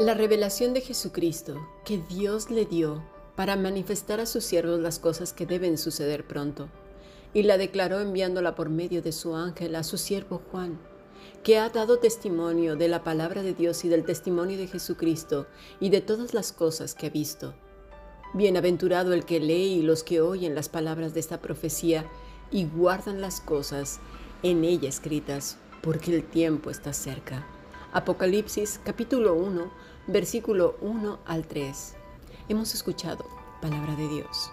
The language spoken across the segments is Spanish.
La revelación de Jesucristo que Dios le dio para manifestar a sus siervos las cosas que deben suceder pronto, y la declaró enviándola por medio de su ángel a su siervo Juan, que ha dado testimonio de la palabra de Dios y del testimonio de Jesucristo y de todas las cosas que ha visto. Bienaventurado el que lee y los que oyen las palabras de esta profecía y guardan las cosas en ella escritas, porque el tiempo está cerca. Apocalipsis capítulo 1, versículo 1 al 3. Hemos escuchado palabra de Dios.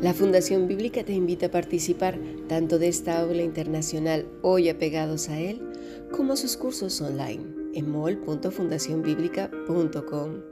La Fundación Bíblica te invita a participar tanto de esta aula internacional hoy apegados a él, como sus cursos online en mol.fundacionbiblica.com.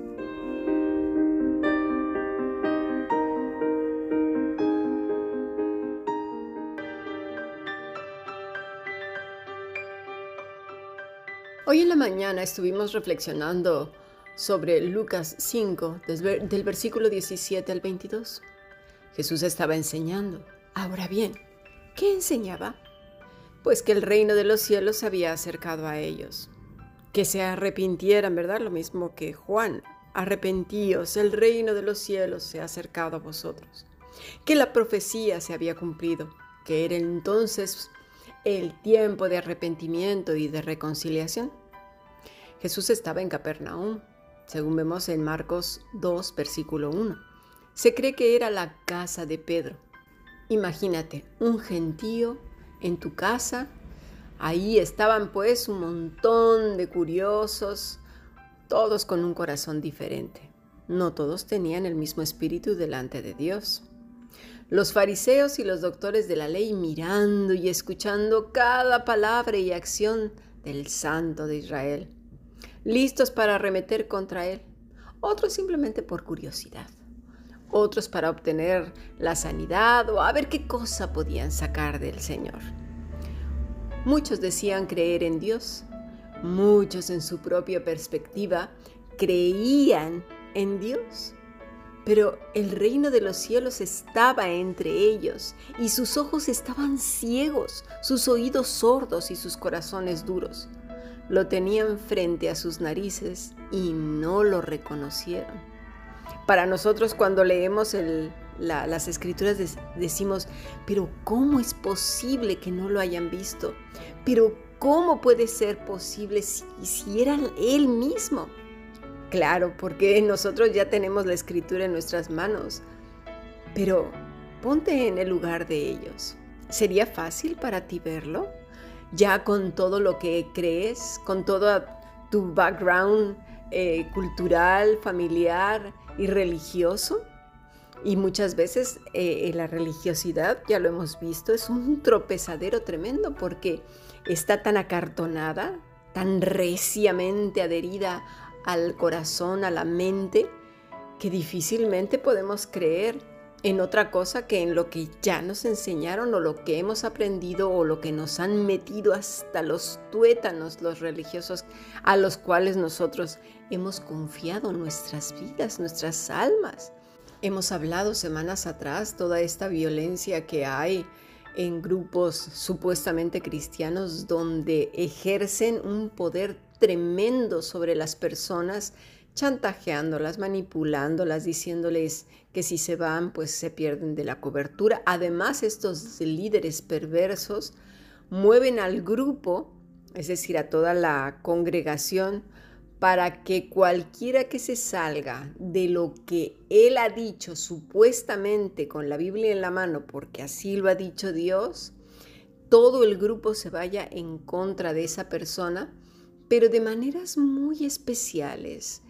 Hoy en la mañana estuvimos reflexionando sobre Lucas 5, del versículo 17 al 22. Jesús estaba enseñando. Ahora bien, ¿qué enseñaba? Pues que el reino de los cielos se había acercado a ellos. Que se arrepintieran, ¿verdad? Lo mismo que Juan. Arrepentíos, el reino de los cielos se ha acercado a vosotros. Que la profecía se había cumplido, que era entonces el tiempo de arrepentimiento y de reconciliación. Jesús estaba en Capernaum, según vemos en Marcos 2, versículo 1. Se cree que era la casa de Pedro. Imagínate, un gentío en tu casa. Ahí estaban pues un montón de curiosos, todos con un corazón diferente. No todos tenían el mismo espíritu delante de Dios. Los fariseos y los doctores de la ley mirando y escuchando cada palabra y acción del Santo de Israel listos para arremeter contra él, otros simplemente por curiosidad, otros para obtener la sanidad o a ver qué cosa podían sacar del Señor. Muchos decían creer en Dios, muchos en su propia perspectiva creían en Dios. Pero el reino de los cielos estaba entre ellos y sus ojos estaban ciegos, sus oídos sordos y sus corazones duros. Lo tenían frente a sus narices y no lo reconocieron. Para nosotros cuando leemos las escrituras decimos, pero ¿cómo es posible que no lo hayan visto? Pero ¿cómo puede ser posible si, si era Él mismo? Claro, porque nosotros ya tenemos la escritura en nuestras manos, pero ponte en el lugar de ellos. ¿Sería fácil para ti verlo? Ya con todo lo que crees, con todo tu background eh, cultural, familiar y religioso. Y muchas veces eh, la religiosidad, ya lo hemos visto, es un tropezadero tremendo porque está tan acartonada, tan reciamente adherida al corazón, a la mente, que difícilmente podemos creer en otra cosa que en lo que ya nos enseñaron o lo que hemos aprendido o lo que nos han metido hasta los tuétanos los religiosos a los cuales nosotros hemos confiado nuestras vidas, nuestras almas. Hemos hablado semanas atrás toda esta violencia que hay en grupos supuestamente cristianos donde ejercen un poder tremendo sobre las personas chantajeándolas, manipulándolas, diciéndoles que si se van, pues se pierden de la cobertura. Además, estos líderes perversos mueven al grupo, es decir, a toda la congregación, para que cualquiera que se salga de lo que él ha dicho supuestamente con la Biblia en la mano, porque así lo ha dicho Dios, todo el grupo se vaya en contra de esa persona, pero de maneras muy especiales.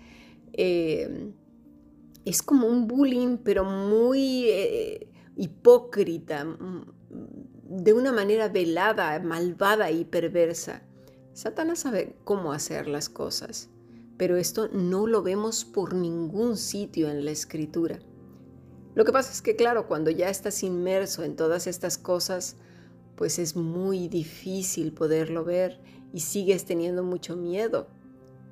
Eh, es como un bullying, pero muy eh, hipócrita, de una manera velada, malvada y perversa. Satanás sabe cómo hacer las cosas, pero esto no lo vemos por ningún sitio en la escritura. Lo que pasa es que, claro, cuando ya estás inmerso en todas estas cosas, pues es muy difícil poderlo ver y sigues teniendo mucho miedo.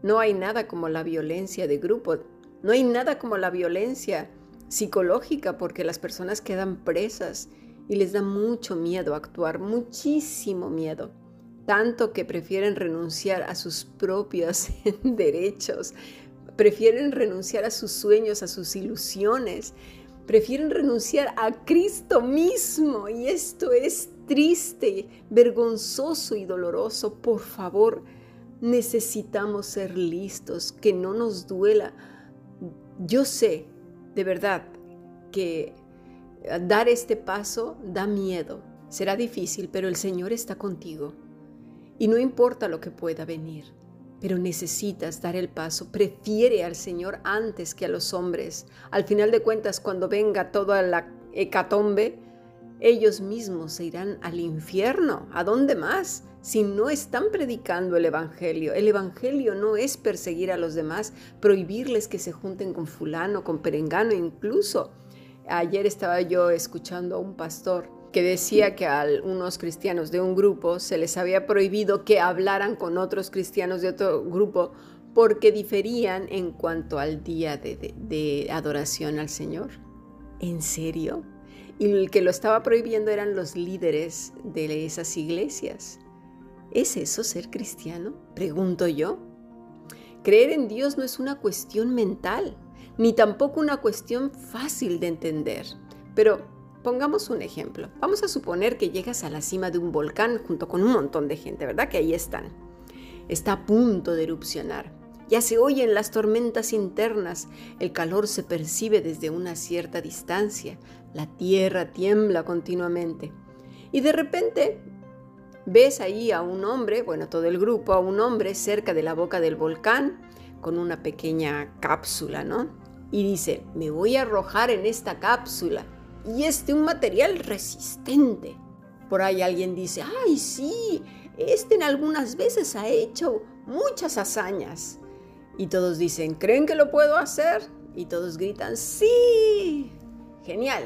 No hay nada como la violencia de grupo, no hay nada como la violencia psicológica porque las personas quedan presas y les da mucho miedo actuar, muchísimo miedo, tanto que prefieren renunciar a sus propios derechos, prefieren renunciar a sus sueños, a sus ilusiones, prefieren renunciar a Cristo mismo y esto es triste, vergonzoso y doloroso. Por favor, necesitamos ser listos, que no nos duela. Yo sé, de verdad, que dar este paso da miedo. Será difícil, pero el Señor está contigo. Y no importa lo que pueda venir pero necesitas dar el paso. Prefiere al Señor antes que a los hombres. Al final de cuentas, cuando venga toda la hecatombe, ellos mismos se irán al infierno. ¿A dónde más? Si no están predicando el Evangelio. El Evangelio no es perseguir a los demás, prohibirles que se junten con fulano, con perengano incluso. Ayer estaba yo escuchando a un pastor que decía que a unos cristianos de un grupo se les había prohibido que hablaran con otros cristianos de otro grupo porque diferían en cuanto al día de, adoración al Señor. ¿En serio? Y el que lo estaba prohibiendo eran los líderes de esas iglesias. ¿Es eso ser cristiano? Pregunto yo. Creer en Dios no es una cuestión mental, ni tampoco una cuestión fácil de entender. Pero Pongamos un ejemplo. Vamos a suponer que llegas a la cima de un volcán junto con un montón de gente, ¿verdad? Que ahí están. Está a punto de erupcionar. Ya se oyen las tormentas internas, el calor se percibe desde una cierta distancia, la tierra tiembla continuamente. Y de repente ves ahí a un hombre, bueno, todo el grupo, a un hombre cerca de la boca del volcán con una pequeña cápsula, ¿no? Y dice, me voy a arrojar en esta cápsula y es de un material resistente. Por ahí alguien dice, ay sí, este en algunas veces ha hecho muchas hazañas. Y todos dicen, ¿creen que lo puedo hacer? Y todos gritan, sí, genial,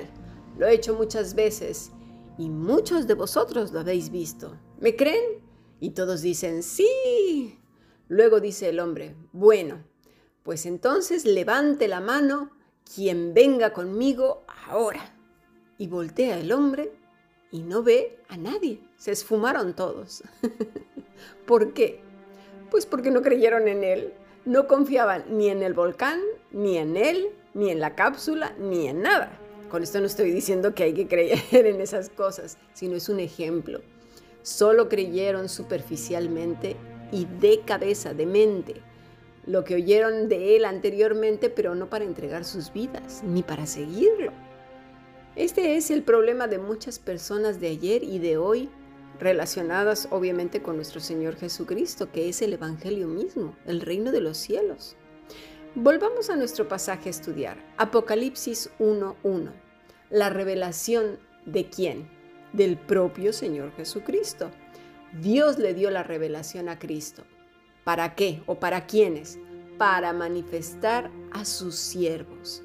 lo he hecho muchas veces y muchos de vosotros lo habéis visto. ¿Me creen? Y todos dicen, sí. Luego dice el hombre, bueno, pues entonces levante la mano quien venga conmigo ahora y voltea el hombre y no ve a nadie. Se esfumaron todos. ¿Por qué? Pues porque no creyeron en él. No confiaban ni en el volcán, ni en él, ni en la cápsula, ni en nada. Con esto no estoy diciendo que hay que creer en esas cosas, sino es un ejemplo. Solo creyeron superficialmente y de cabeza, de mente, lo que oyeron de él anteriormente, pero no para entregar sus vidas, ni para seguirlo. Este es el problema de muchas personas de ayer y de hoy, relacionadas obviamente con nuestro Señor Jesucristo, que es el Evangelio mismo, el reino de los cielos. Volvamos a nuestro pasaje a estudiar. Apocalipsis 1.1. La revelación de quién? Del propio Señor Jesucristo. Dios le dio la revelación a Cristo. ¿Para qué o para quiénes? Para manifestar a sus siervos.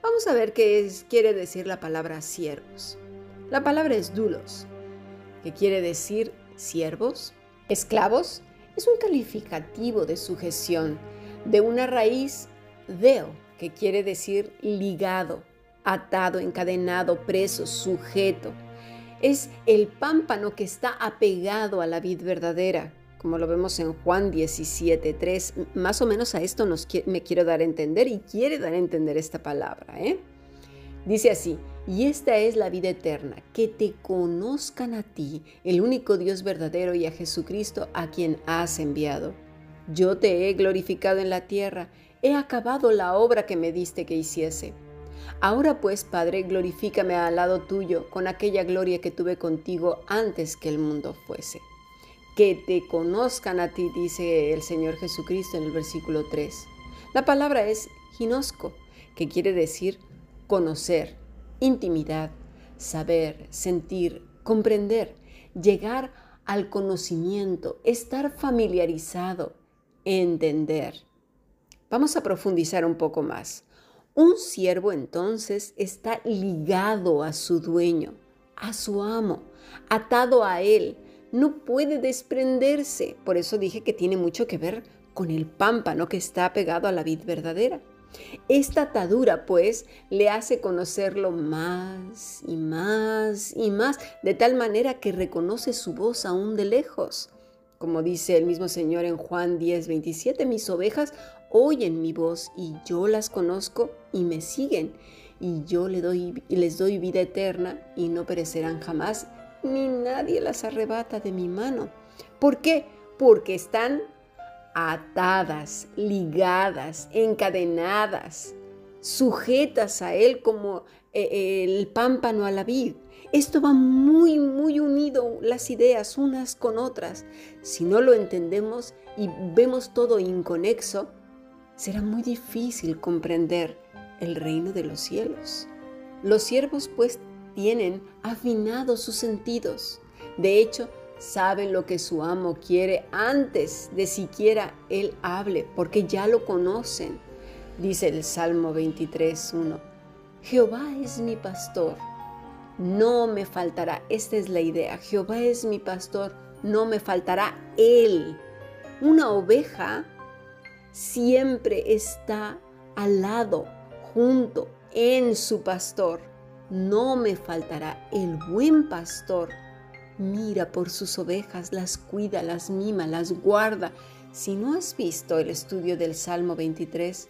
Vamos a ver qué quiere decir la palabra siervos. La palabra es dulos, que quiere decir siervos. Esclavos es un calificativo de sujeción de una raíz deo, que quiere decir ligado, atado, encadenado, preso, sujeto. Es el pámpano que está apegado a la vid verdadera, como lo vemos en Juan 17, 3. Más o menos a esto me quiero dar a entender y quiere dar a entender esta palabra. ¿eh? Dice así, y esta es la vida eterna, que te conozcan a ti, el único Dios verdadero, y a Jesucristo a quien has enviado. Yo te he glorificado en la tierra, he acabado la obra que me diste que hiciese. Ahora pues, Padre, glorifícame al lado tuyo con aquella gloria que tuve contigo antes que el mundo fuese que te conozcan a ti, dice el Señor Jesucristo en el versículo 3. La palabra es ginosco, que quiere decir conocer, intimidad, saber, sentir, comprender, llegar al conocimiento, estar familiarizado, entender. Vamos a profundizar un poco más. Un siervo entonces está ligado a su dueño, a su amo, atado a él. No puede desprenderse. Por eso dije que tiene mucho que ver con el pámpano que está pegado a la vid verdadera. Esta atadura, pues, le hace conocerlo más y más y más, de tal manera que reconoce su voz aún de lejos. Como dice el mismo Señor en Juan 10, 27, mis ovejas oyen mi voz y yo las conozco y me siguen y yo les doy, vida eterna y no perecerán jamás, ni nadie las arrebata de mi mano. ¿Por qué? Porque están atadas, ligadas, encadenadas, sujetas a Él como eh, el pámpano a la vid. Esto va muy, muy unido las ideas unas con otras. Si no lo entendemos y vemos todo inconexo, será muy difícil comprender el reino de los cielos. Los siervos pues tienen afinados sus sentidos. De hecho, saben lo que su amo quiere antes de siquiera él hable, porque ya lo conocen. Dice el Salmo 23.1, Jehová es mi pastor, no me faltará. Esta es la idea, Jehová es mi pastor, no me faltará él. Una oveja siempre está al lado, junto, en su pastor. No me faltará el buen pastor mira por sus ovejas, las cuida, las mima, las guarda. Si no has visto el estudio del Salmo 23,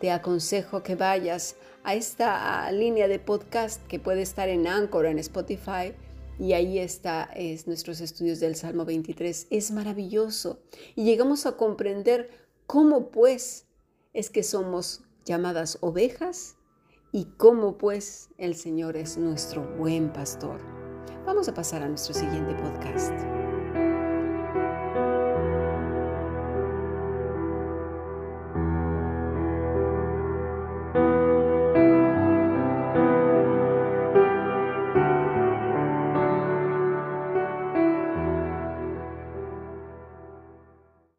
te aconsejo que vayas a esta línea de podcast que puede estar en Anchor, en Spotify, y ahí está es nuestros estudios del Salmo 23. Es maravilloso y llegamos a comprender cómo pues es que somos llamadas ovejas y cómo pues el Señor es nuestro buen pastor. Vamos a pasar a nuestro siguiente podcast.